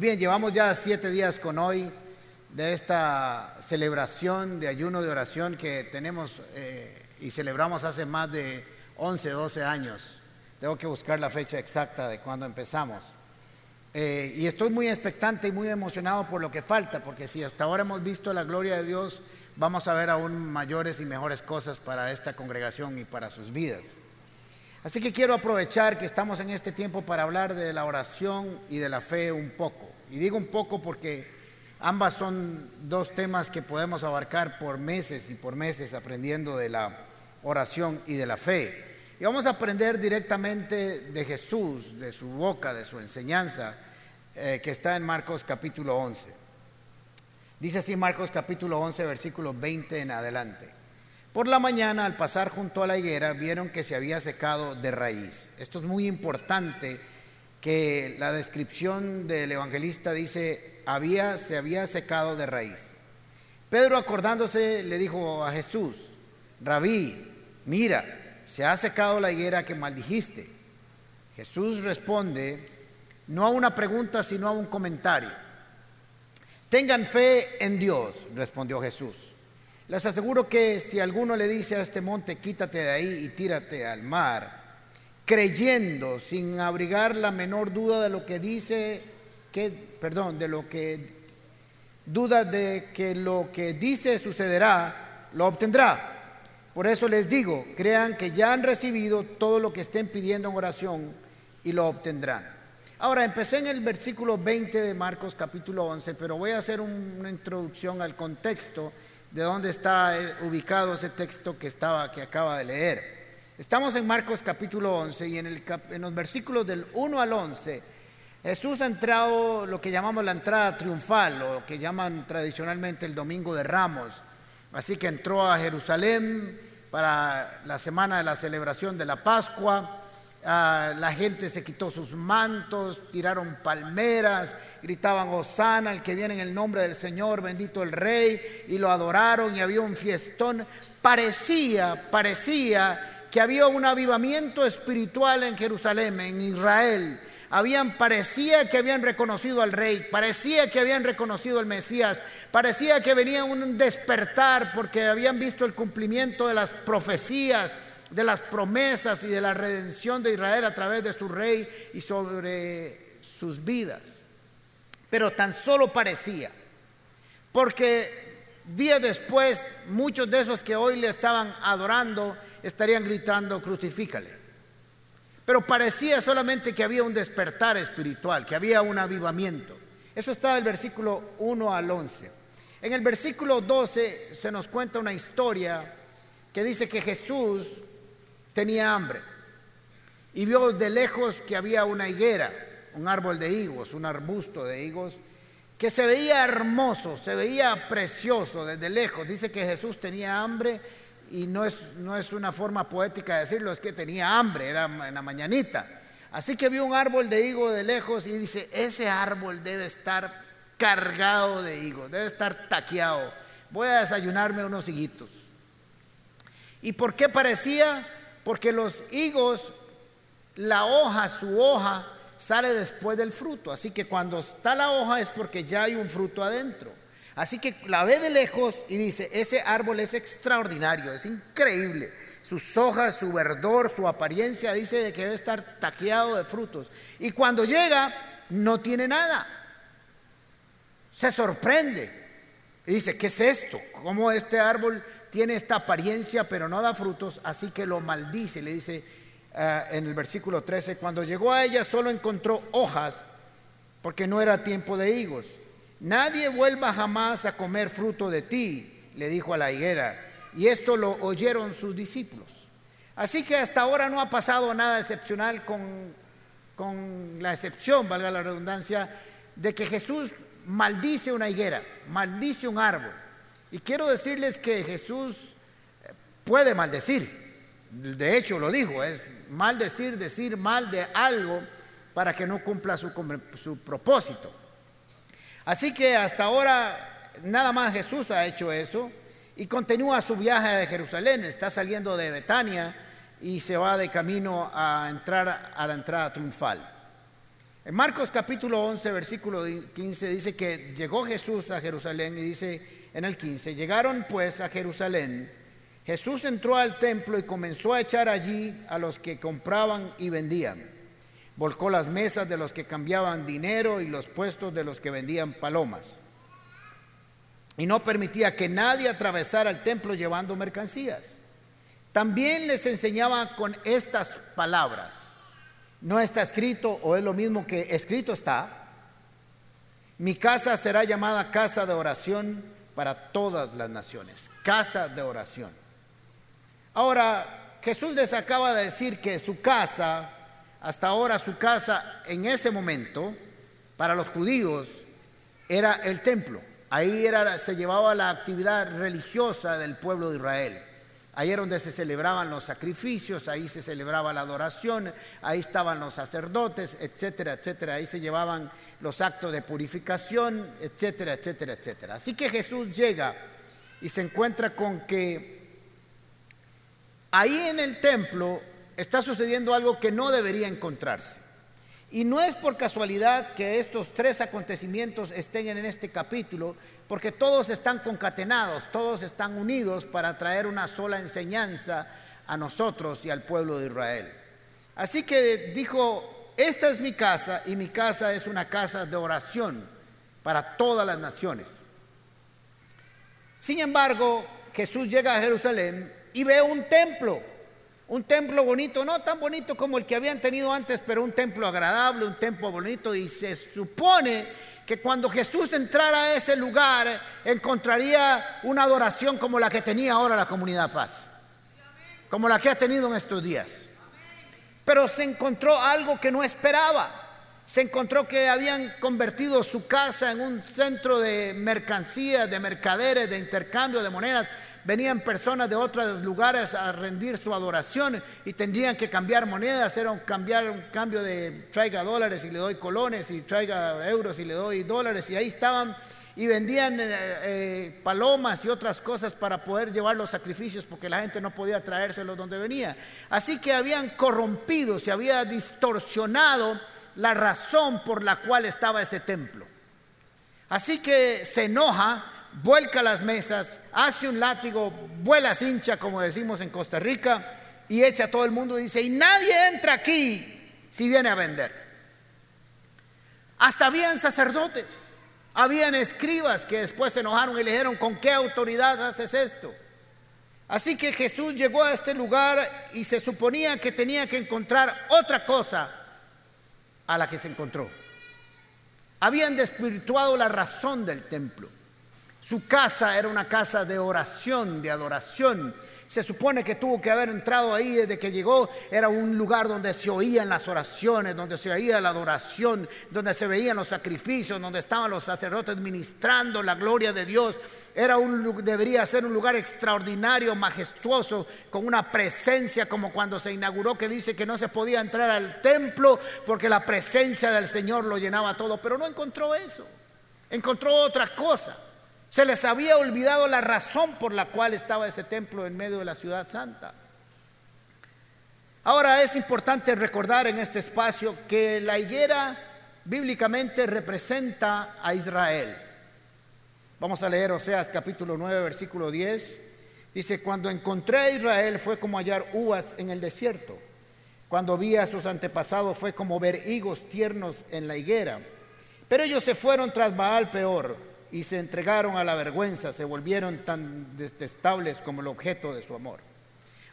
Bien, llevamos ya siete días con hoy de esta celebración de ayuno de oración que tenemos eh, y celebramos hace más de 11, 12 años. Tengo que buscar la fecha exacta de cuando empezamos. Eh, y estoy muy expectante y muy emocionado por lo que falta, porque si hasta ahora hemos visto la gloria de Dios, vamos a ver aún mayores y mejores cosas para esta congregación y para sus vidas. Así que quiero aprovechar que estamos en este tiempo para hablar de la oración y de la fe un poco. Y digo un poco porque ambas son dos temas que podemos abarcar por meses y por meses aprendiendo de la oración y de la fe. Y vamos a aprender directamente de Jesús, de su boca, de su enseñanza, eh, que está en Marcos capítulo 11. Dice así Marcos capítulo 11, versículo 20 en adelante. Por la mañana, al pasar junto a la higuera, vieron que se había secado de raíz. Esto es muy importante que la descripción del evangelista dice, había, se había secado de raíz. Pedro acordándose le dijo a Jesús, Rabí, mira, se ha secado la higuera que maldijiste. Jesús responde, no a una pregunta, sino a un comentario. Tengan fe en Dios, respondió Jesús. Les aseguro que si alguno le dice a este monte, quítate de ahí y tírate al mar, creyendo sin abrigar la menor duda de lo que dice, que, perdón, de lo que duda de que lo que dice sucederá, lo obtendrá. Por eso les digo, crean que ya han recibido todo lo que estén pidiendo en oración y lo obtendrán. Ahora, empecé en el versículo 20 de Marcos capítulo 11, pero voy a hacer una introducción al contexto de dónde está eh, ubicado ese texto que, estaba, que acaba de leer. Estamos en Marcos capítulo 11 y en, los versículos del 1 al 11 Jesús ha entrado lo que llamamos la entrada triunfal o lo que llaman tradicionalmente el Domingo de Ramos. Así que entró a Jerusalén para la semana de la celebración de la Pascua Ah, la gente se quitó sus mantos, tiraron palmeras, gritaban Osana, el que viene en el nombre del Señor, bendito el Rey, y lo adoraron y había un fiestón. Parecía, parecía que había un avivamiento espiritual en Jerusalén, en Israel. Habían, parecía que habían reconocido al rey, parecía que habían reconocido al Mesías, parecía que venía un despertar porque habían visto el cumplimiento de las profecías, de las promesas y de la redención de Israel a través de su rey y sobre sus vidas. Pero tan solo parecía, porque días después muchos de esos que hoy le estaban adorando estarían gritando, crucifícale. Pero parecía solamente que había un despertar espiritual, que había un avivamiento. Eso está del versículo 1 al 11. En el versículo 12 se nos cuenta una historia que dice que Jesús tenía hambre y vio de lejos que había una higuera, un árbol de higos, un arbusto de higos, que se veía hermoso, se veía precioso desde lejos. Dice que Jesús tenía hambre y no es, no es una forma poética de decirlo, es que tenía hambre, era en la mañanita. Así que vio un árbol de higo de lejos y dice, ese árbol debe estar cargado de higos, debe estar taqueado. Voy a desayunarme unos higuitos. ¿Y por qué parecía? Porque los higos, la hoja, su hoja, sale después del fruto. Así que cuando está la hoja es porque ya hay un fruto adentro. Así que la ve de lejos y dice, ese árbol es extraordinario, es increíble. Sus hojas, su verdor, su apariencia dice de que debe estar taqueado de frutos. Y cuando llega, no tiene nada. Se sorprende. Y dice, ¿qué es esto? ¿Cómo este árbol tiene esta apariencia pero no da frutos, así que lo maldice. Le dice eh, en el versículo 13, cuando llegó a ella solo encontró hojas porque no era tiempo de higos. Nadie vuelva jamás a comer fruto de ti, le dijo a la higuera. Y esto lo oyeron sus discípulos. Así que hasta ahora no ha pasado nada excepcional con, con la excepción, valga la redundancia, de que Jesús maldice una higuera, maldice un árbol. Y quiero decirles que Jesús puede maldecir. De hecho lo dijo, es maldecir, decir mal de algo para que no cumpla su, su propósito. Así que hasta ahora nada más Jesús ha hecho eso y continúa su viaje de Jerusalén. Está saliendo de Betania y se va de camino a entrar a la entrada triunfal. En Marcos capítulo 11, versículo 15 dice que llegó Jesús a Jerusalén y dice en el 15, llegaron pues a Jerusalén, Jesús entró al templo y comenzó a echar allí a los que compraban y vendían. Volcó las mesas de los que cambiaban dinero y los puestos de los que vendían palomas. Y no permitía que nadie atravesara el templo llevando mercancías. También les enseñaba con estas palabras. No está escrito o es lo mismo que escrito está. Mi casa será llamada casa de oración para todas las naciones. Casa de oración. Ahora, Jesús les acaba de decir que su casa, hasta ahora su casa en ese momento, para los judíos, era el templo. Ahí era, se llevaba la actividad religiosa del pueblo de Israel. Ahí era donde se celebraban los sacrificios, ahí se celebraba la adoración, ahí estaban los sacerdotes, etcétera, etcétera. Ahí se llevaban los actos de purificación, etcétera, etcétera, etcétera. Así que Jesús llega y se encuentra con que ahí en el templo está sucediendo algo que no debería encontrarse. Y no es por casualidad que estos tres acontecimientos estén en este capítulo, porque todos están concatenados, todos están unidos para traer una sola enseñanza a nosotros y al pueblo de Israel. Así que dijo, esta es mi casa y mi casa es una casa de oración para todas las naciones. Sin embargo, Jesús llega a Jerusalén y ve un templo un templo bonito, no tan bonito como el que habían tenido antes, pero un templo agradable, un templo bonito. Y se supone que cuando Jesús entrara a ese lugar encontraría una adoración como la que tenía ahora la comunidad paz, como la que ha tenido en estos días. Pero se encontró algo que no esperaba. Se encontró que habían convertido su casa en un centro de mercancías, de mercaderes, de intercambio de monedas venían personas de otros lugares a rendir su adoración y tendrían que cambiar monedas, era un, cambiar, un cambio de traiga dólares y le doy colones y traiga euros y le doy dólares y ahí estaban y vendían eh, eh, palomas y otras cosas para poder llevar los sacrificios porque la gente no podía traérselos donde venía. Así que habían corrompido, se había distorsionado la razón por la cual estaba ese templo. Así que se enoja vuelca las mesas, hace un látigo, vuela cincha, como decimos en Costa Rica, y echa a todo el mundo y dice, y nadie entra aquí si viene a vender. Hasta habían sacerdotes, habían escribas que después se enojaron y le dijeron, ¿con qué autoridad haces esto? Así que Jesús llegó a este lugar y se suponía que tenía que encontrar otra cosa a la que se encontró. Habían despirituado la razón del templo. Su casa era una casa de oración, de adoración. Se supone que tuvo que haber entrado ahí desde que llegó. Era un lugar donde se oían las oraciones, donde se oía la adoración, donde se veían los sacrificios, donde estaban los sacerdotes ministrando la gloria de Dios. Era un, debería ser un lugar extraordinario, majestuoso, con una presencia como cuando se inauguró que dice que no se podía entrar al templo porque la presencia del Señor lo llenaba todo. Pero no encontró eso. Encontró otra cosa. Se les había olvidado la razón por la cual estaba ese templo en medio de la ciudad santa. Ahora es importante recordar en este espacio que la higuera bíblicamente representa a Israel. Vamos a leer Oseas capítulo 9, versículo 10. Dice, cuando encontré a Israel fue como hallar uvas en el desierto. Cuando vi a sus antepasados fue como ver higos tiernos en la higuera. Pero ellos se fueron tras Baal peor y se entregaron a la vergüenza, se volvieron tan detestables como el objeto de su amor.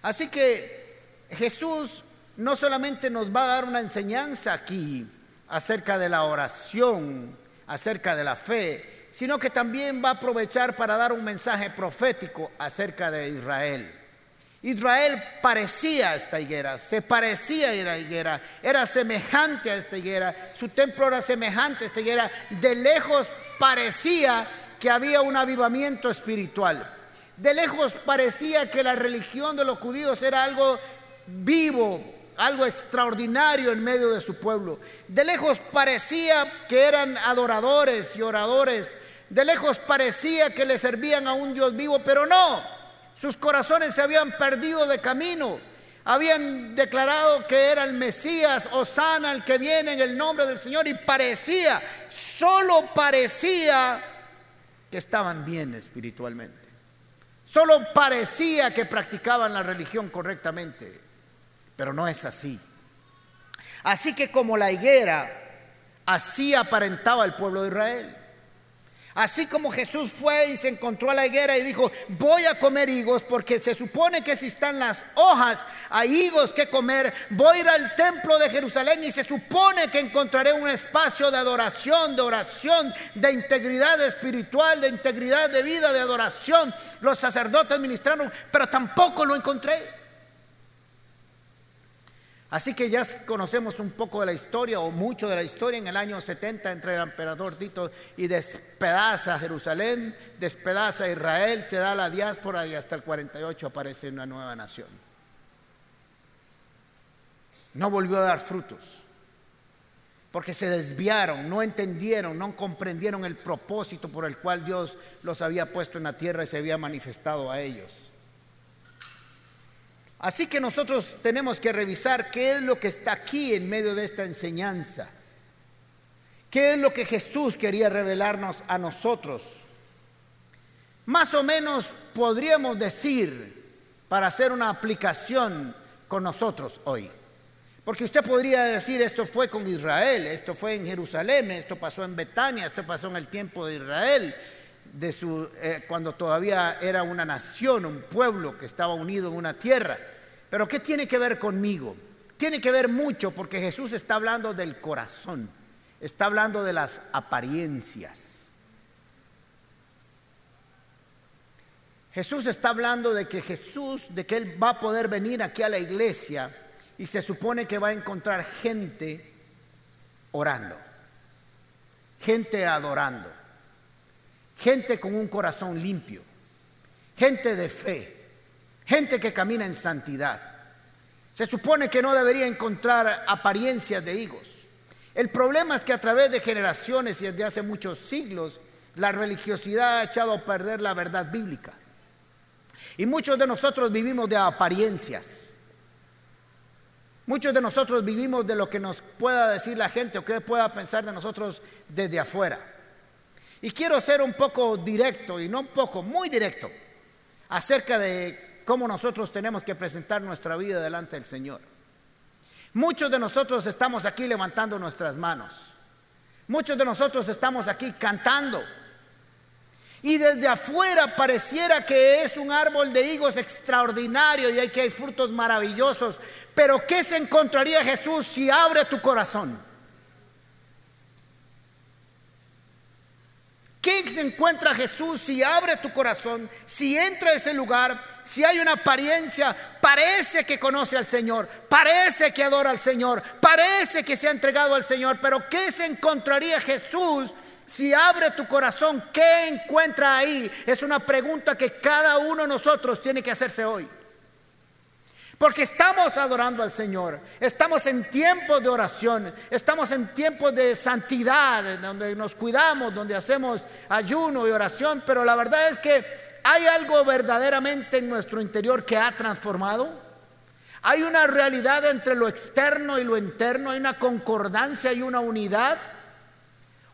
Así que Jesús no solamente nos va a dar una enseñanza aquí acerca de la oración, acerca de la fe, sino que también va a aprovechar para dar un mensaje profético acerca de Israel. Israel parecía a esta higuera, se parecía a la higuera, era semejante a esta higuera, su templo era semejante a esta higuera, de lejos parecía que había un avivamiento espiritual. De lejos parecía que la religión de los judíos era algo vivo, algo extraordinario en medio de su pueblo. De lejos parecía que eran adoradores y oradores. De lejos parecía que le servían a un Dios vivo, pero no. Sus corazones se habían perdido de camino. Habían declarado que era el Mesías, Osana, el que viene en el nombre del Señor, y parecía, solo parecía que estaban bien espiritualmente. Solo parecía que practicaban la religión correctamente, pero no es así. Así que como la higuera, así aparentaba el pueblo de Israel. Así como Jesús fue y se encontró a la higuera y dijo, voy a comer higos porque se supone que si están las hojas hay higos que comer, voy a ir al templo de Jerusalén y se supone que encontraré un espacio de adoración, de oración, de integridad espiritual, de integridad de vida, de adoración. Los sacerdotes ministraron, pero tampoco lo encontré. Así que ya conocemos un poco de la historia o mucho de la historia. En el año 70 entre el emperador Tito y despedaza Jerusalén, despedaza Israel, se da la diáspora y hasta el 48 aparece una nueva nación. No volvió a dar frutos porque se desviaron, no entendieron, no comprendieron el propósito por el cual Dios los había puesto en la tierra y se había manifestado a ellos. Así que nosotros tenemos que revisar qué es lo que está aquí en medio de esta enseñanza. ¿Qué es lo que Jesús quería revelarnos a nosotros? Más o menos podríamos decir, para hacer una aplicación con nosotros hoy. Porque usted podría decir, esto fue con Israel, esto fue en Jerusalén, esto pasó en Betania, esto pasó en el tiempo de Israel, de su, eh, cuando todavía era una nación, un pueblo que estaba unido en una tierra. Pero ¿qué tiene que ver conmigo? Tiene que ver mucho porque Jesús está hablando del corazón, está hablando de las apariencias. Jesús está hablando de que Jesús, de que Él va a poder venir aquí a la iglesia y se supone que va a encontrar gente orando, gente adorando gente con un corazón limpio, gente de fe, gente que camina en santidad. Se supone que no debería encontrar apariencias de higos. El problema es que a través de generaciones y desde hace muchos siglos, la religiosidad ha echado a perder la verdad bíblica. Y muchos de nosotros vivimos de apariencias. Muchos de nosotros vivimos de lo que nos pueda decir la gente o que pueda pensar de nosotros desde afuera. Y quiero ser un poco directo, y no un poco, muy directo, acerca de cómo nosotros tenemos que presentar nuestra vida delante del Señor. Muchos de nosotros estamos aquí levantando nuestras manos. Muchos de nosotros estamos aquí cantando. Y desde afuera pareciera que es un árbol de higos extraordinario y hay que hay frutos maravillosos. Pero ¿qué se encontraría Jesús si abre tu corazón? ¿Qué se encuentra Jesús si abre tu corazón, si entra a ese lugar, si hay una apariencia, parece que conoce al Señor, parece que adora al Señor, parece que se ha entregado al Señor, pero ¿qué se encontraría Jesús si abre tu corazón? ¿Qué encuentra ahí? Es una pregunta que cada uno de nosotros tiene que hacerse hoy. Porque estamos adorando al Señor, estamos en tiempos de oración, estamos en tiempos de santidad, donde nos cuidamos, donde hacemos ayuno y oración, pero la verdad es que hay algo verdaderamente en nuestro interior que ha transformado. Hay una realidad entre lo externo y lo interno, hay una concordancia y una unidad.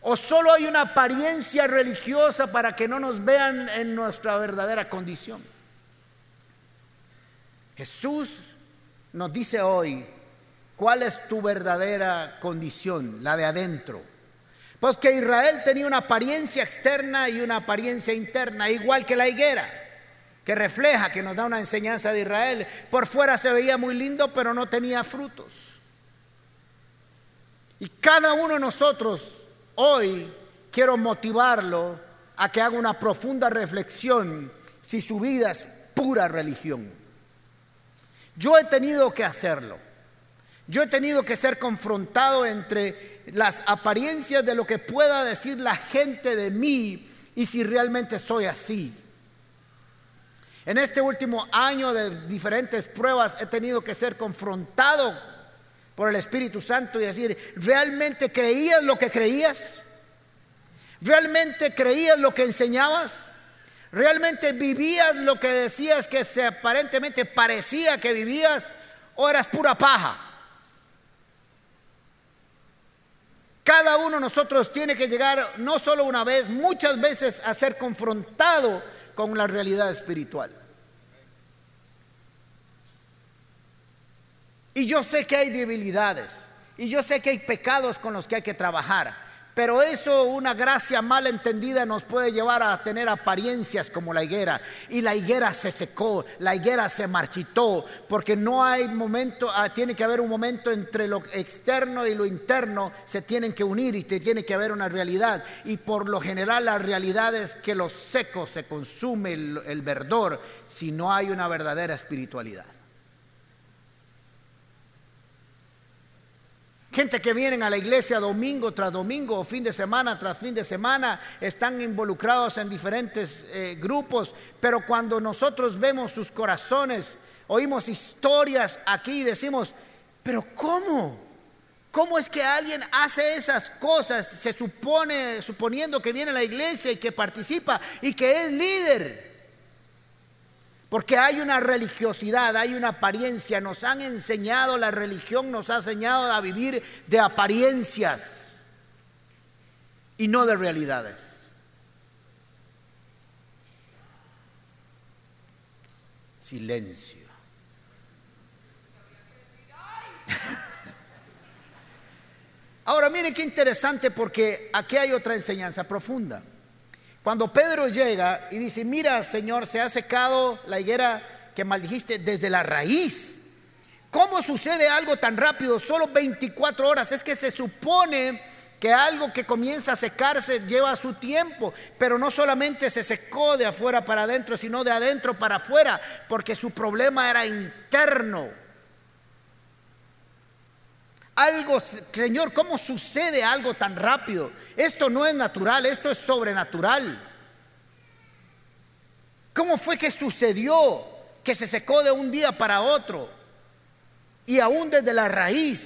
¿O solo hay una apariencia religiosa para que no nos vean en nuestra verdadera condición? Jesús nos dice hoy cuál es tu verdadera condición, la de adentro. Pues Israel tenía una apariencia externa y una apariencia interna, igual que la higuera, que refleja, que nos da una enseñanza de Israel. Por fuera se veía muy lindo, pero no tenía frutos. Y cada uno de nosotros hoy quiero motivarlo a que haga una profunda reflexión si su vida es pura religión. Yo he tenido que hacerlo. Yo he tenido que ser confrontado entre las apariencias de lo que pueda decir la gente de mí y si realmente soy así. En este último año de diferentes pruebas he tenido que ser confrontado por el Espíritu Santo y decir, ¿realmente creías lo que creías? ¿Realmente creías lo que enseñabas? ¿Realmente vivías lo que decías que se aparentemente parecía que vivías? o eras pura paja. Cada uno de nosotros tiene que llegar no solo una vez, muchas veces a ser confrontado con la realidad espiritual. Y yo sé que hay debilidades, y yo sé que hay pecados con los que hay que trabajar. Pero eso, una gracia mal entendida, nos puede llevar a tener apariencias como la higuera. Y la higuera se secó, la higuera se marchitó, porque no hay momento, ah, tiene que haber un momento entre lo externo y lo interno, se tienen que unir y tiene que haber una realidad. Y por lo general la realidad es que lo seco se consume el verdor si no hay una verdadera espiritualidad. Gente que vienen a la iglesia domingo tras domingo o fin de semana tras fin de semana, están involucrados en diferentes eh, grupos, pero cuando nosotros vemos sus corazones, oímos historias aquí y decimos, pero ¿cómo? ¿Cómo es que alguien hace esas cosas? Se supone, suponiendo que viene a la iglesia y que participa y que es líder. Porque hay una religiosidad, hay una apariencia. Nos han enseñado, la religión nos ha enseñado a vivir de apariencias y no de realidades. Silencio. Ahora miren qué interesante porque aquí hay otra enseñanza profunda. Cuando Pedro llega y dice, mira Señor, se ha secado la higuera que maldijiste desde la raíz. ¿Cómo sucede algo tan rápido? Solo 24 horas. Es que se supone que algo que comienza a secarse lleva su tiempo, pero no solamente se secó de afuera para adentro, sino de adentro para afuera, porque su problema era interno. Algo, Señor, ¿cómo sucede algo tan rápido? Esto no es natural, esto es sobrenatural. ¿Cómo fue que sucedió que se secó de un día para otro? Y aún desde la raíz.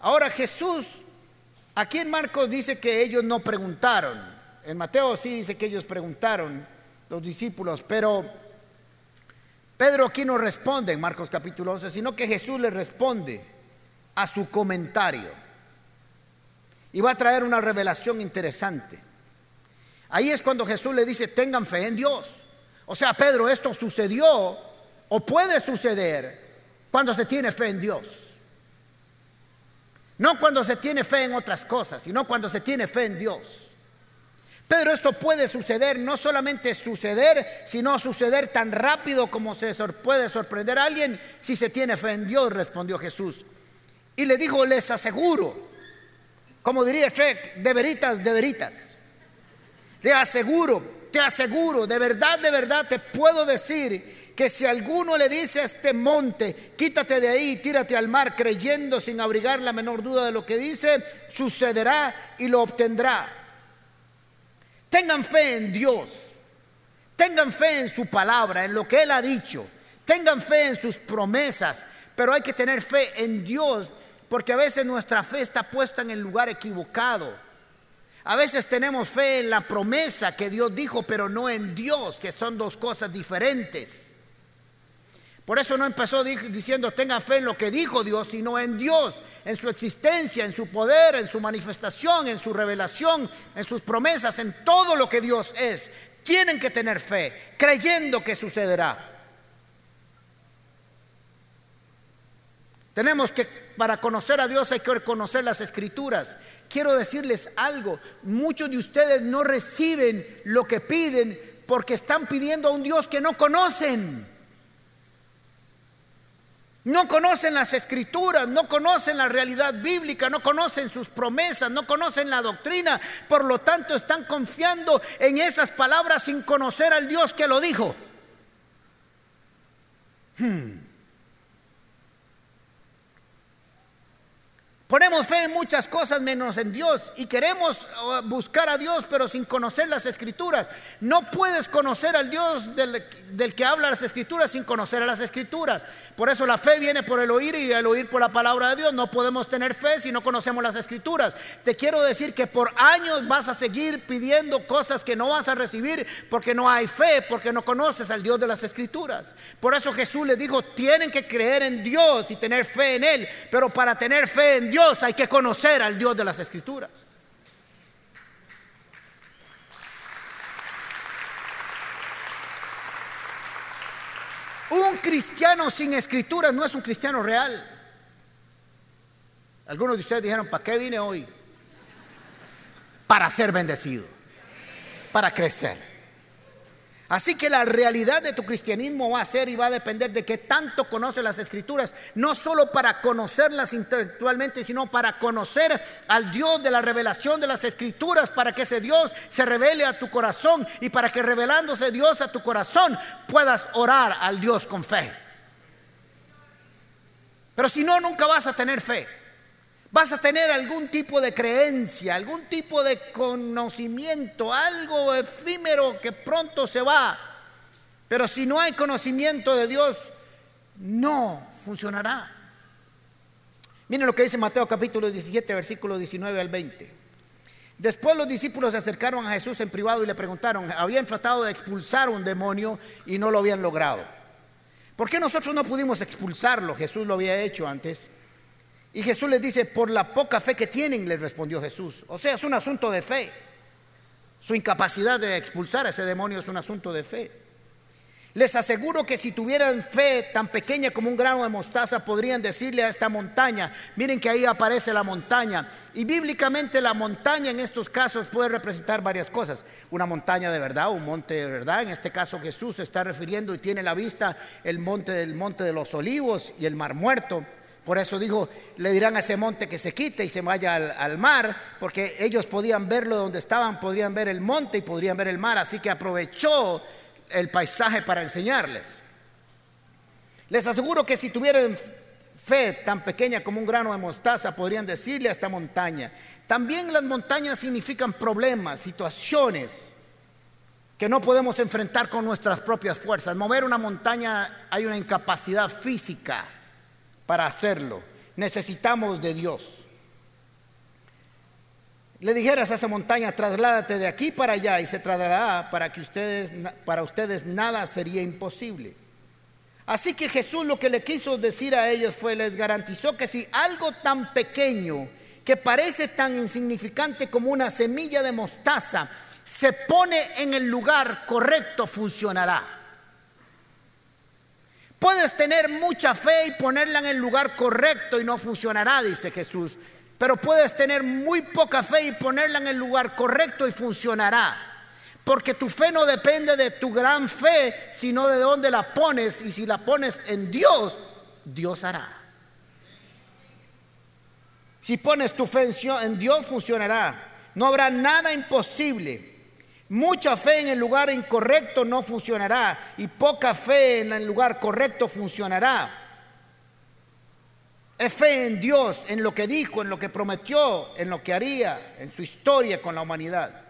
Ahora Jesús, aquí en Marcos dice que ellos no preguntaron. En Mateo sí dice que ellos preguntaron, los discípulos, pero Pedro aquí no responde en Marcos capítulo 11, sino que Jesús le responde a su comentario. Y va a traer una revelación interesante. Ahí es cuando Jesús le dice, tengan fe en Dios. O sea, Pedro, esto sucedió o puede suceder cuando se tiene fe en Dios. No cuando se tiene fe en otras cosas, sino cuando se tiene fe en Dios. Pedro, esto puede suceder, no solamente suceder, sino suceder tan rápido como se puede sorprender a alguien si se tiene fe en Dios, respondió Jesús. Y le dijo, les aseguro, como diría Shrek, de veritas, de veritas. Te aseguro, te aseguro, de verdad, de verdad te puedo decir que si alguno le dice a este monte, quítate de ahí, tírate al mar, creyendo sin abrigar la menor duda de lo que dice, sucederá y lo obtendrá. Tengan fe en Dios, tengan fe en su palabra, en lo que Él ha dicho, tengan fe en sus promesas, pero hay que tener fe en Dios porque a veces nuestra fe está puesta en el lugar equivocado. A veces tenemos fe en la promesa que Dios dijo, pero no en Dios, que son dos cosas diferentes. Por eso no empezó diciendo tenga fe en lo que dijo Dios, sino en Dios, en su existencia, en su poder, en su manifestación, en su revelación, en sus promesas, en todo lo que Dios es. Tienen que tener fe, creyendo que sucederá. Tenemos que, para conocer a Dios hay que conocer las escrituras. Quiero decirles algo, muchos de ustedes no reciben lo que piden porque están pidiendo a un Dios que no conocen. No conocen las escrituras, no conocen la realidad bíblica, no conocen sus promesas, no conocen la doctrina. Por lo tanto, están confiando en esas palabras sin conocer al Dios que lo dijo. Hmm. Ponemos fe en muchas cosas menos en Dios y queremos uh, buscar a Dios pero sin conocer las escrituras. No puedes conocer al Dios del, que habla las escrituras sin conocer a las escrituras. Por eso la fe viene por el oír y el oír por la palabra de Dios. No podemos tener fe si no conocemos las escrituras. Te quiero decir que por años vas a seguir pidiendo cosas que no vas a recibir porque no hay fe, porque no conoces al Dios de las escrituras. Por eso Jesús les dijo, tienen que creer en Dios y tener fe en Él. Pero para tener fe en Dios hay que conocer al Dios de las Escrituras. Un cristiano sin escrituras no es un cristiano real. Algunos de ustedes dijeron, ¿para qué vine hoy? Para ser bendecido, para crecer. Así que la realidad de tu cristianismo va a ser y va a depender de que tanto conoces las escrituras, no solo para conocerlas intelectualmente, sino para conocer al Dios de la revelación de las escrituras, para que ese Dios se revele a tu corazón y para que revelándose Dios a tu corazón puedas orar al Dios con fe. Pero si no, nunca vas a tener fe. Vas a tener algún tipo de creencia, algún tipo de conocimiento, algo efímero que pronto se va. Pero si no hay conocimiento de Dios, no funcionará. Miren lo que dice Mateo capítulo 17, versículo 19 al 20. Después los discípulos se acercaron a Jesús en privado y le preguntaron, habían tratado de expulsar un demonio y no lo habían logrado. ¿Por qué nosotros no pudimos expulsarlo? Jesús lo había hecho antes. Y Jesús les dice, por la poca fe que tienen, les respondió Jesús. O sea, es un asunto de fe. Su incapacidad de expulsar a ese demonio es un asunto de fe. Les aseguro que si tuvieran fe tan pequeña como un grano de mostaza, podrían decirle a esta montaña, miren que ahí aparece la montaña. Y bíblicamente la montaña en estos casos puede representar varias cosas. Una montaña de verdad, un monte de verdad. En este caso Jesús se está refiriendo y tiene la vista el monte del monte de los olivos y el mar muerto. Por eso dijo, le dirán a ese monte que se quite y se vaya al, mar, porque ellos podían verlo donde estaban, podrían ver el monte y podrían ver el mar, así que aprovechó el paisaje para enseñarles. Les aseguro que si tuvieran fe tan pequeña como un grano de mostaza, podrían decirle a esta montaña. También las montañas significan problemas, situaciones que no podemos enfrentar con nuestras propias fuerzas. Mover una montaña hay una incapacidad física para hacerlo. Necesitamos de Dios. Le dijeras a esa montaña, trasládate de aquí para allá y se trasladará para que ustedes, para ustedes nada sería imposible. Así que Jesús lo que le quiso decir a ellos fue, les garantizó que si algo tan pequeño, que parece tan insignificante como una semilla de mostaza, se pone en el lugar correcto, funcionará. Puedes tener mucha fe y ponerla en el lugar correcto y no funcionará, dice Jesús. Pero puedes tener muy poca fe y ponerla en el lugar correcto y funcionará. Porque tu fe no depende de tu gran fe, sino de dónde la pones. Y si la pones en Dios, Dios hará. Si pones tu fe en Dios, funcionará. No habrá nada imposible. Mucha fe en el lugar incorrecto no funcionará y poca fe en el lugar correcto funcionará. Es fe en Dios, en lo que dijo, en lo que prometió, en lo que haría, en su historia con la humanidad.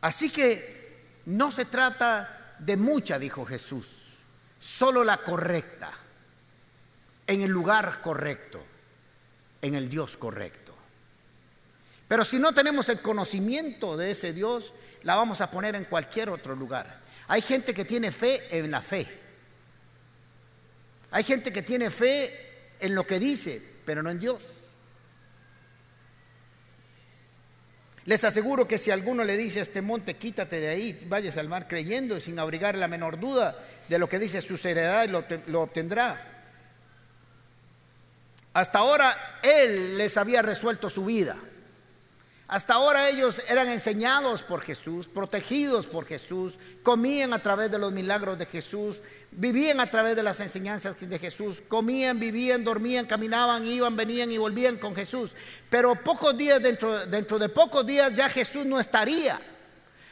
Así que no se trata de mucha, dijo Jesús, solo la correcta, en el lugar correcto, en el Dios correcto. Pero si no tenemos el conocimiento de ese Dios, la vamos a poner en cualquier otro lugar. Hay gente que tiene fe en la fe. Hay gente que tiene fe en lo que dice, pero no en Dios. Les aseguro que si alguno le dice a este monte, quítate de ahí, vayas al mar creyendo y sin abrigar la menor duda de lo que dice sucederá y lo, lo obtendrá. Hasta ahora Él les había resuelto su vida. Hasta ahora ellos eran enseñados por Jesús, protegidos por Jesús, comían a través de los milagros de Jesús, vivían a través de las enseñanzas de Jesús, comían, vivían, dormían, caminaban, iban, venían y volvían con Jesús. Pero pocos días, dentro, dentro de pocos días ya Jesús no estaría.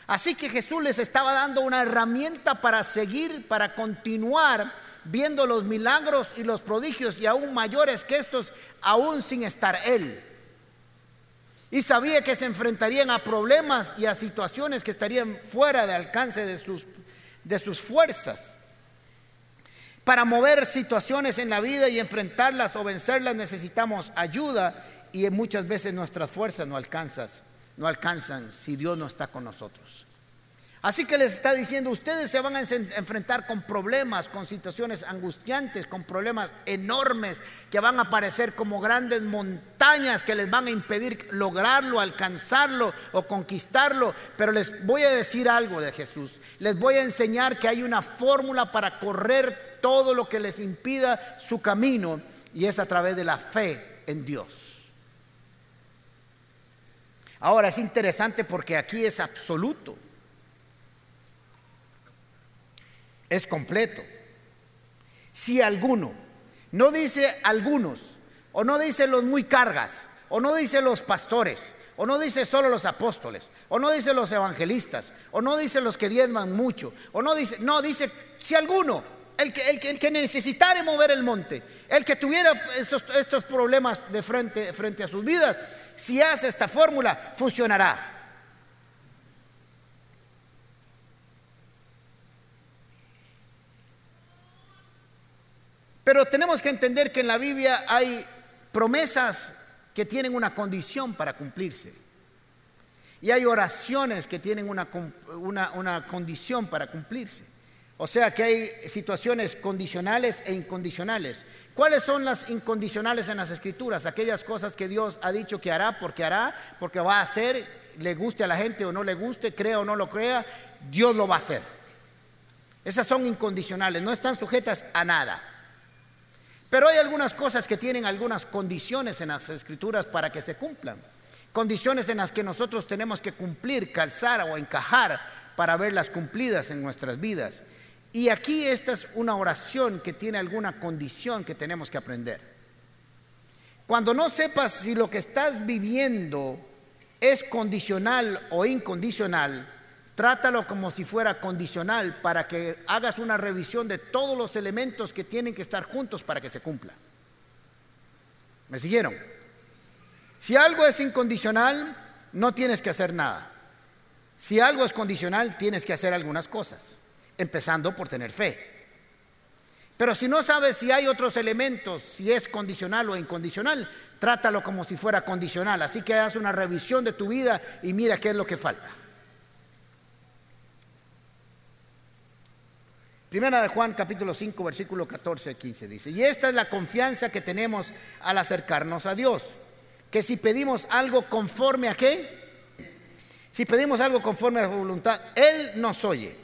Así que Jesús les estaba dando una herramienta para seguir, para continuar viendo los milagros y los prodigios y aún mayores que estos, aún sin estar Él. Y sabía que se enfrentarían a problemas y a situaciones que estarían fuera de alcance de sus, de sus fuerzas. Para mover situaciones en la vida y enfrentarlas o vencerlas necesitamos ayuda y muchas veces nuestras fuerzas no no alcanzan si Dios no está con nosotros. Así que les está diciendo, ustedes se van a enfrentar con problemas, con situaciones angustiantes, con problemas enormes que van a aparecer como grandes montañas que les van a impedir lograrlo, alcanzarlo o conquistarlo. Pero les voy a decir algo de Jesús. Les voy a enseñar que hay una fórmula para correr todo lo que les impida su camino y es a través de la fe en Dios. Ahora es interesante porque aquí es absoluto. Es completo. Si alguno, no dice algunos, o no dice los muy cargas, o no dice los pastores, o no dice solo los apóstoles, o no dice los evangelistas, o no dice los que diezman mucho, o no dice, no, dice si alguno, el que, el que, necesitara mover el monte, el que tuviera estos, problemas de frente, frente a sus vidas, si hace esta fórmula, funcionará. Pero tenemos que entender que en la Biblia hay promesas que tienen una condición para cumplirse. Y hay oraciones que tienen una, una, condición para cumplirse. O sea que hay situaciones condicionales e incondicionales. ¿Cuáles son las incondicionales en las escrituras? Aquellas cosas que Dios ha dicho que hará porque hará, porque va a hacer, le guste a la gente o no le guste, crea o no lo crea, Dios lo va a hacer. Esas son incondicionales, no están sujetas a nada. Pero hay algunas cosas que tienen algunas condiciones en las escrituras para que se cumplan. Condiciones en las que nosotros tenemos que cumplir, calzar o encajar para verlas cumplidas en nuestras vidas. Y aquí esta es una oración que tiene alguna condición que tenemos que aprender. Cuando no sepas si lo que estás viviendo es condicional o incondicional, Trátalo como si fuera condicional para que hagas una revisión de todos los elementos que tienen que estar juntos para que se cumpla. ¿Me siguieron? Si algo es incondicional, no tienes que hacer nada. Si algo es condicional, tienes que hacer algunas cosas, empezando por tener fe. Pero si no sabes si hay otros elementos, si es condicional o incondicional, trátalo como si fuera condicional. Así que haz una revisión de tu vida y mira qué es lo que falta. Primera de Juan capítulo 5 versículo 14 15 dice, y esta es la confianza que tenemos al acercarnos a Dios, que si pedimos algo conforme a qué, si pedimos algo conforme a su voluntad, Él nos oye.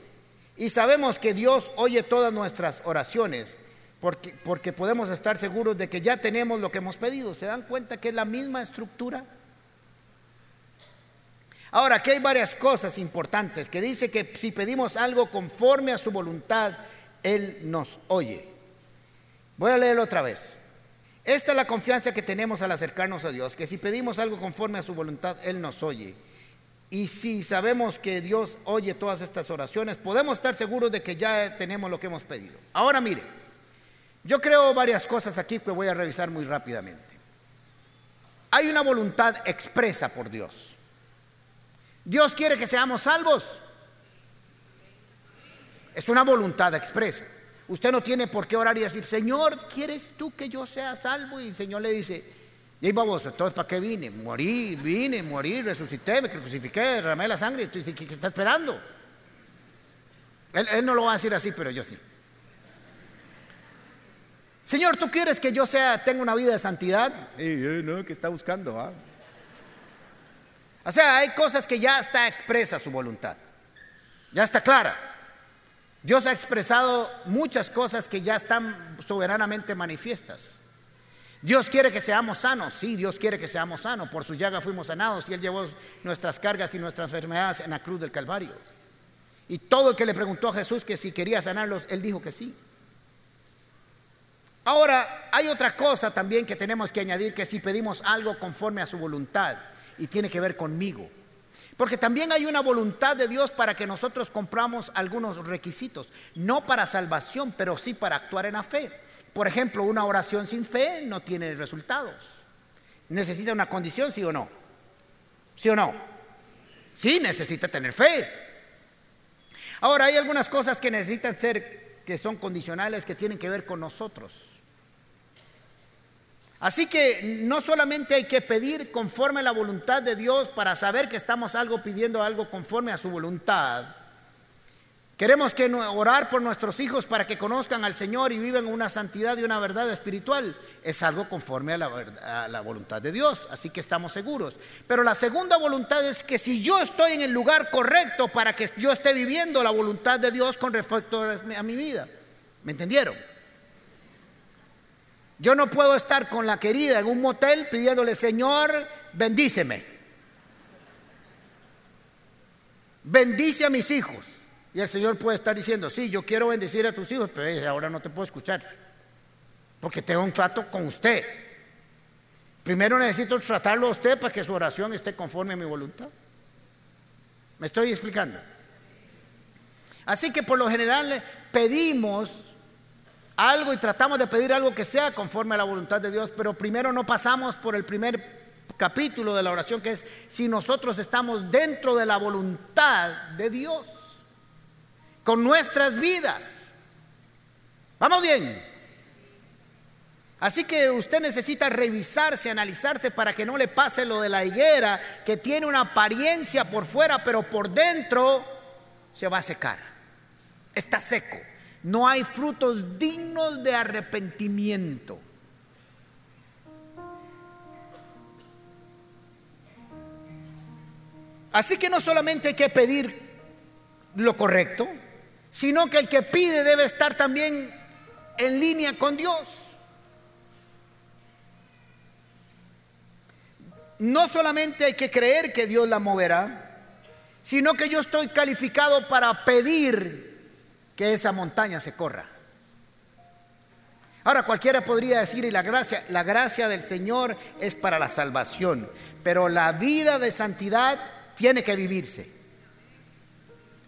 Y sabemos que Dios oye todas nuestras oraciones, porque, porque podemos estar seguros de que ya tenemos lo que hemos pedido. ¿Se dan cuenta que es la misma estructura? Ahora, aquí hay varias cosas importantes que dice que si pedimos algo conforme a su voluntad, Él nos oye. Voy a leerlo otra vez. Esta es la confianza que tenemos al acercarnos a Dios, que si pedimos algo conforme a su voluntad, Él nos oye. Y si sabemos que Dios oye todas estas oraciones, podemos estar seguros de que ya tenemos lo que hemos pedido. Ahora mire, yo creo varias cosas aquí que voy a revisar muy rápidamente. Hay una voluntad expresa por Dios. Dios quiere que seamos salvos. Es una voluntad expresa. Usted no tiene por qué orar y decir, Señor, ¿quieres tú que yo sea salvo? Y el Señor le dice, y vamos, entonces ¿para qué vine? Morí, vine, morí, resucité, me crucifiqué, derramé la sangre. ¿Qué está esperando? Él, no lo va a decir así, pero yo sí. Señor, ¿tú quieres que yo sea, tenga una vida de santidad? No, ¿qué está buscando? Ah? O sea, hay cosas que ya está expresa su voluntad. Ya está clara. Dios ha expresado muchas cosas que ya están soberanamente manifiestas. Dios quiere que seamos sanos, sí, Dios quiere que seamos sanos. Por su llaga fuimos sanados y Él llevó nuestras cargas y nuestras enfermedades en la cruz del Calvario. Y todo el que le preguntó a Jesús que si quería sanarlos, Él dijo que sí. Ahora, hay otra cosa también que tenemos que añadir, que si pedimos algo conforme a su voluntad, y tiene que ver conmigo. Porque también hay una voluntad de Dios para que nosotros compramos algunos requisitos, no para salvación, pero sí para actuar en la fe. Por ejemplo, una oración sin fe no tiene resultados. Necesita una condición, sí o no. ¿Sí o no? Sí, necesita tener fe. Ahora, hay algunas cosas que necesitan ser, que son condicionales, que tienen que ver con nosotros. Así que no solamente hay que pedir conforme a la voluntad de Dios para saber que estamos algo pidiendo algo conforme a su voluntad. Queremos que orar por nuestros hijos para que conozcan al Señor y vivan una santidad y una verdad espiritual. Es algo conforme a la, a la, voluntad de Dios, así que estamos seguros. Pero la segunda voluntad es que si yo estoy en el lugar correcto para que yo esté viviendo la voluntad de Dios con respecto a mi vida. ¿Me entendieron? Yo no puedo estar con la querida en un motel pidiéndole, Señor, bendíceme. Bendice a mis hijos. Y el Señor puede estar diciendo, sí, yo quiero bendecir a tus hijos, pero ahora no te puedo escuchar. Porque tengo un trato con usted. Primero necesito tratarlo a usted para que su oración esté conforme a mi voluntad. ¿Me estoy explicando? Así que por lo general pedimos algo y tratamos de pedir algo que sea conforme a la voluntad de Dios, pero primero no pasamos por el primer capítulo de la oración que es si nosotros estamos dentro de la voluntad de Dios, con nuestras vidas. ¿Vamos bien? Así que usted necesita revisarse, analizarse para que no le pase lo de la higuera, que tiene una apariencia por fuera, pero por dentro se va a secar. Está seco. No hay frutos dignos de arrepentimiento. Así que no solamente hay que pedir lo correcto, sino que el que pide debe estar también en línea con Dios. No solamente hay que creer que Dios la moverá, sino que yo estoy calificado para pedir que esa montaña se corra. Ahora cualquiera podría decir, y la gracia, la gracia del Señor es para la salvación, pero la vida de santidad tiene que vivirse.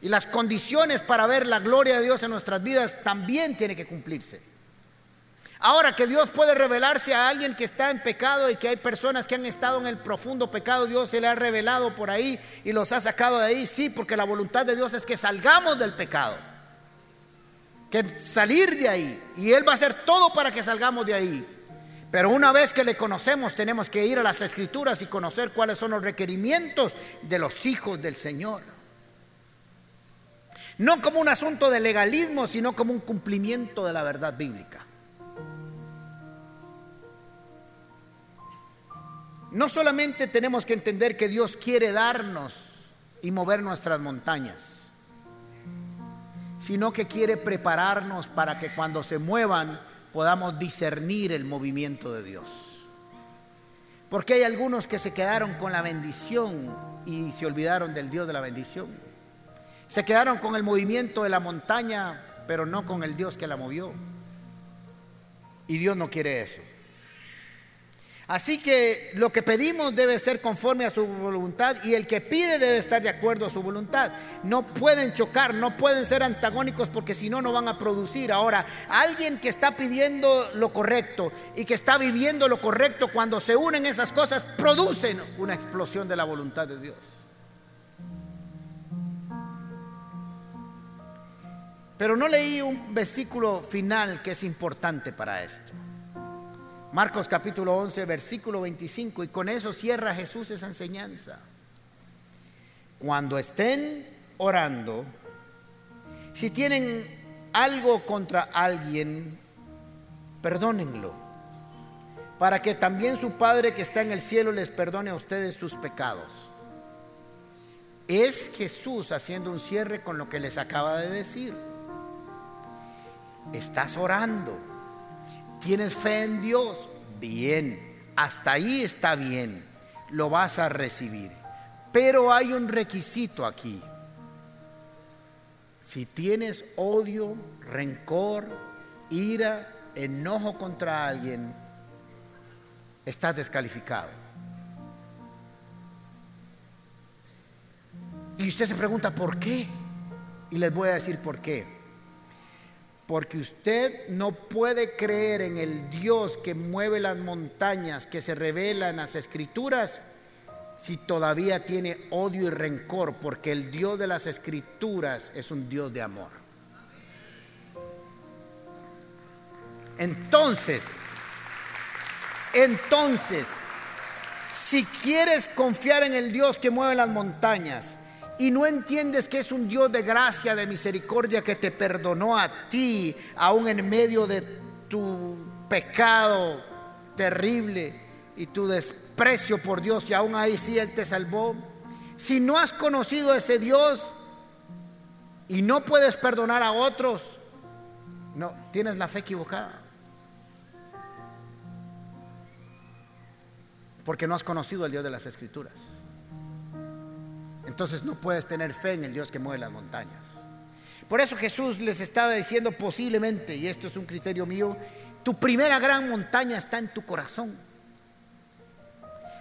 Y las condiciones para ver la gloria de Dios en nuestras vidas también tienen que cumplirse. Ahora que Dios puede revelarse a alguien que está en pecado y que hay personas que han estado en el profundo pecado, Dios se le ha revelado por ahí y los ha sacado de ahí, sí, porque la voluntad de Dios es que salgamos del pecado que salir de ahí. Y Él va a hacer todo para que salgamos de ahí. Pero una vez que le conocemos, tenemos que ir a las escrituras y conocer cuáles son los requerimientos de los hijos del Señor. No como un asunto de legalismo, sino como un cumplimiento de la verdad bíblica. No solamente tenemos que entender que Dios quiere darnos y mover nuestras montañas, sino que quiere prepararnos para que cuando se muevan podamos discernir el movimiento de Dios. Porque hay algunos que se quedaron con la bendición y se olvidaron del Dios de la bendición. Se quedaron con el movimiento de la montaña, pero no con el Dios que la movió. Y Dios no quiere eso. Así que lo que pedimos debe ser conforme a su voluntad y el que pide debe estar de acuerdo a su voluntad. No pueden chocar, no pueden ser antagónicos porque si no, no van a producir. Ahora, alguien que está pidiendo lo correcto y que está viviendo lo correcto, cuando se unen esas cosas, producen una explosión de la voluntad de Dios. Pero no leí un versículo final que es importante para esto. Marcos capítulo 11, versículo 25, y con eso cierra Jesús esa enseñanza. Cuando estén orando, si tienen algo contra alguien, perdónenlo, para que también su Padre que está en el cielo les perdone a ustedes sus pecados. Es Jesús haciendo un cierre con lo que les acaba de decir. Estás orando ¿Tienes fe en Dios? Bien, hasta ahí está bien, lo vas a recibir. Pero hay un requisito aquí. Si tienes odio, rencor, ira, enojo contra alguien, estás descalificado. Y usted se pregunta, ¿por qué? Y les voy a decir por qué. Porque usted no puede creer en el Dios que mueve las montañas, que se revela en las escrituras, si todavía tiene odio y rencor, porque el Dios de las escrituras es un Dios de amor. Entonces, entonces, si quieres confiar en el Dios que mueve las montañas y no entiendes que es un Dios de gracia, de misericordia, que te perdonó a ti, aún en medio de tu pecado terrible y tu desprecio, precio por Dios y aún ahí sí Él te salvó. Si no has conocido a ese Dios y no puedes perdonar a otros, no, tienes la fe equivocada. Porque no has conocido al Dios de las Escrituras. Entonces no puedes tener fe en el Dios que mueve las montañas. Por eso Jesús les está diciendo posiblemente, y esto es un criterio mío, tu primera gran montaña está en tu corazón.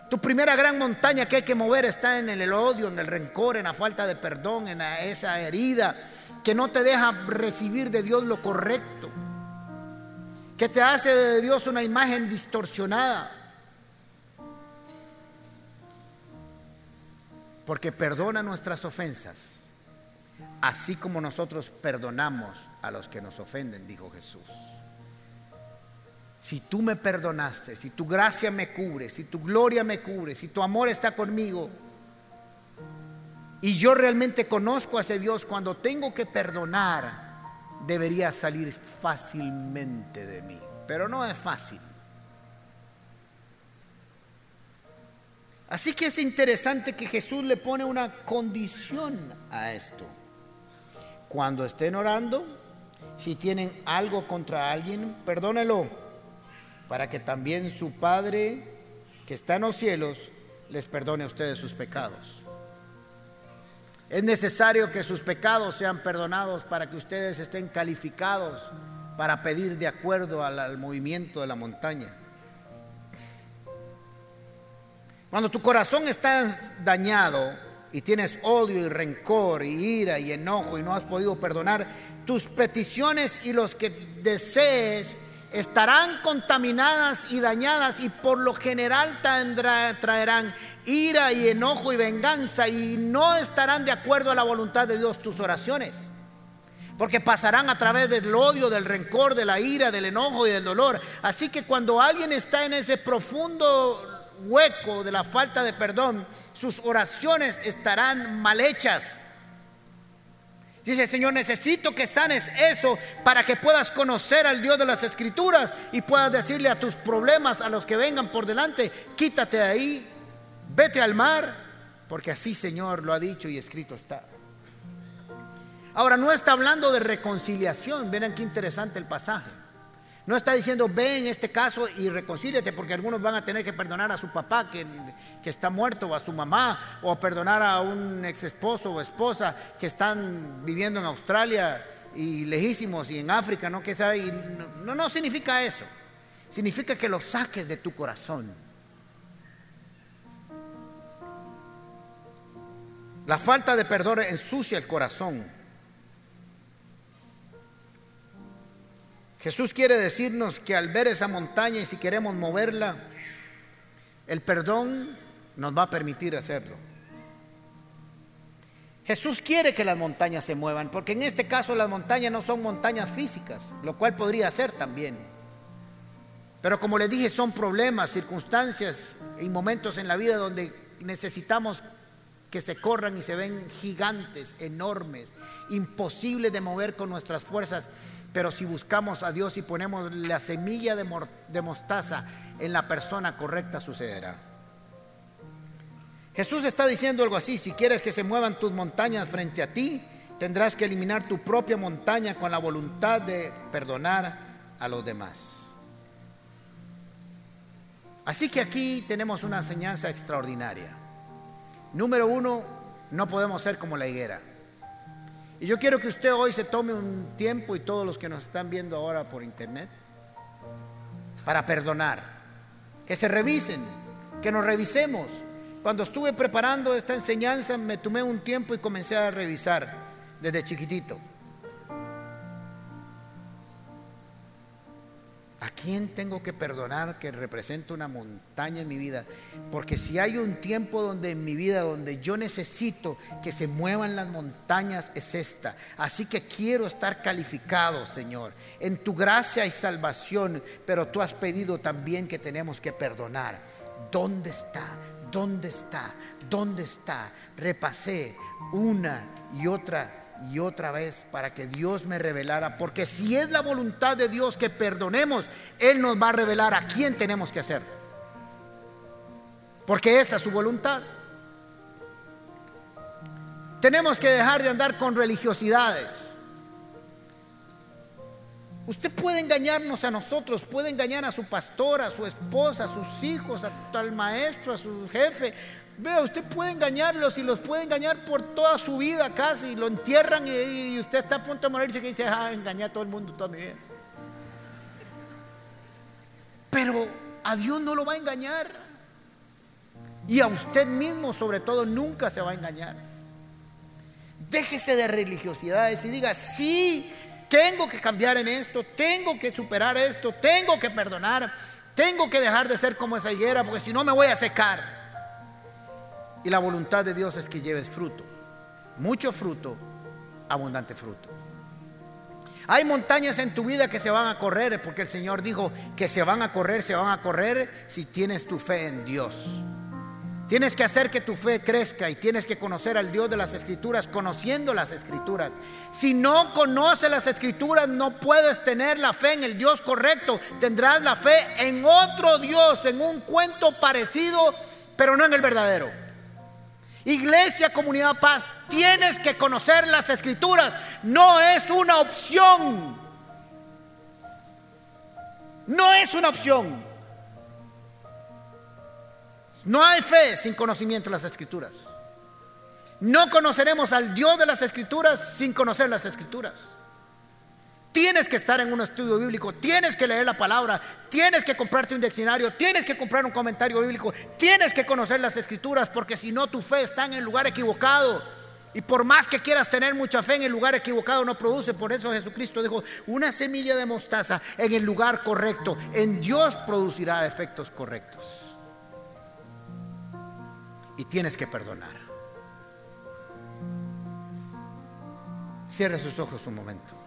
Tu primera gran montaña que hay que mover está en el odio, en el rencor, en la falta de perdón, en esa herida que no te deja recibir de Dios lo correcto, que te hace de Dios una imagen distorsionada. Porque perdona nuestras ofensas, así como nosotros perdonamos a los que nos ofenden, dijo Jesús si tú me perdonaste, si tu gracia me cubre, si tu gloria me cubre, si tu amor está conmigo, y yo realmente conozco a ese Dios, cuando tengo que perdonar, debería salir fácilmente de mí. Pero no es fácil. Así que es interesante que Jesús le pone una condición a esto. Cuando estén orando, si tienen algo contra alguien, perdónelo para que también su Padre que está en los cielos les perdone a ustedes sus pecados. Es necesario que sus pecados sean perdonados para que ustedes estén calificados para pedir de acuerdo al, movimiento de la montaña. Cuando tu corazón está dañado y tienes odio y rencor y ira y enojo y no has podido perdonar, tus peticiones y los que desees estarán contaminadas y dañadas y por lo general traerán ira y enojo y venganza y no estarán de acuerdo a la voluntad de Dios tus oraciones. Porque pasarán a través del odio, del rencor, de la ira, del enojo y del dolor. Así que cuando alguien está en ese profundo hueco de la falta de perdón, sus oraciones estarán mal hechas Dice, Señor, necesito que sanes eso para que puedas conocer al Dios de las Escrituras y puedas decirle a tus problemas, a los que vengan por delante, quítate de ahí, vete al mar, porque así, Señor, lo ha dicho y escrito está. Ahora, no está hablando de reconciliación, verán qué interesante el pasaje. No está diciendo, ve en este caso y reconcíliate, porque algunos van a tener que perdonar a su papá que, que está muerto, o a su mamá, o perdonar a un ex esposo o esposa que están viviendo en Australia y lejísimos y en África, ¿no? Que sabe, no, no significa eso. Significa que lo saques de tu corazón. La falta de perdón ensucia el corazón. Jesús quiere decirnos que al ver esa montaña y si queremos moverla, el perdón nos va a permitir hacerlo. Jesús quiere que las montañas se muevan, porque en este caso las montañas no son montañas físicas, lo cual podría ser también. Pero como les dije, son problemas, circunstancias y momentos en la vida donde necesitamos que se corran y se ven gigantes, enormes, imposibles de mover con nuestras fuerzas. Pero si buscamos a Dios y ponemos la semilla de, mostaza en la persona correcta, sucederá. Jesús está diciendo algo así, si quieres que se muevan tus montañas frente a ti, tendrás que eliminar tu propia montaña con la voluntad de perdonar a los demás. Así que aquí tenemos una enseñanza extraordinaria. Número uno, no podemos ser como la higuera. Y yo quiero que usted hoy se tome un tiempo y todos los que nos están viendo ahora por internet para perdonar. Que se revisen, que nos revisemos. cuando estuve preparando esta enseñanza, me tomé un tiempo y comencé a revisar desde chiquitito. Quién tengo que perdonar que representa una montaña en mi vida? Porque si hay un tiempo donde en mi vida donde yo necesito que se muevan las montañas es esta. Así que quiero estar calificado, Señor. En tu gracia hay salvación, pero tú has pedido también que tenemos que perdonar. ¿Dónde está? ¿Dónde está? ¿Dónde está? Repasé una y otra y otra vez para que Dios me revelara, porque si es la voluntad de Dios que perdonemos, Él nos va a revelar a quién tenemos que hacer. Porque esa es su voluntad. Tenemos que dejar de andar con religiosidades. Usted puede engañarnos a nosotros, puede engañar a su pastor, a su esposa, a sus hijos, al maestro, a su jefe, Vea, usted puede engañarlos y los puede engañar por toda su vida casi. Lo entierran y, usted está a punto de morir y dice, ah, engañé a todo el mundo toda mi vida. Pero a Dios no lo va a engañar. Y a usted mismo sobre todo nunca se va a engañar. Déjese de religiosidades y diga, sí, tengo que cambiar en esto, tengo que superar esto, tengo que perdonar, tengo que dejar de ser como esa higuera porque si no me voy a secar. Y la voluntad de Dios es que lleves fruto. Mucho fruto, abundante fruto. Hay montañas en tu vida que se van a correr, porque el Señor dijo que se van a correr, se van a correr si tienes tu fe en Dios. Tienes que hacer que tu fe crezca y tienes que conocer al Dios de las Escrituras, conociendo las Escrituras. Si no conoces las Escrituras, no puedes tener la fe en el Dios correcto. Tendrás la fe en otro Dios, en un cuento parecido, pero no en el verdadero. Iglesia, comunidad paz, tienes que conocer las escrituras. No es una opción. No es una opción. No hay fe sin conocimiento de las escrituras. No conoceremos al Dios de las escrituras sin conocer las escrituras. Tienes que estar en un estudio bíblico, tienes que leer la palabra, tienes que comprarte un diccionario, tienes que comprar un comentario bíblico, tienes que conocer las escrituras, porque si no tu fe está en el lugar equivocado. Y por más que quieras tener mucha fe en el lugar equivocado, no produce. Por eso Jesucristo dijo, una semilla de mostaza en el lugar correcto, en Dios producirá efectos correctos. Y tienes que perdonar. Cierre sus ojos un momento.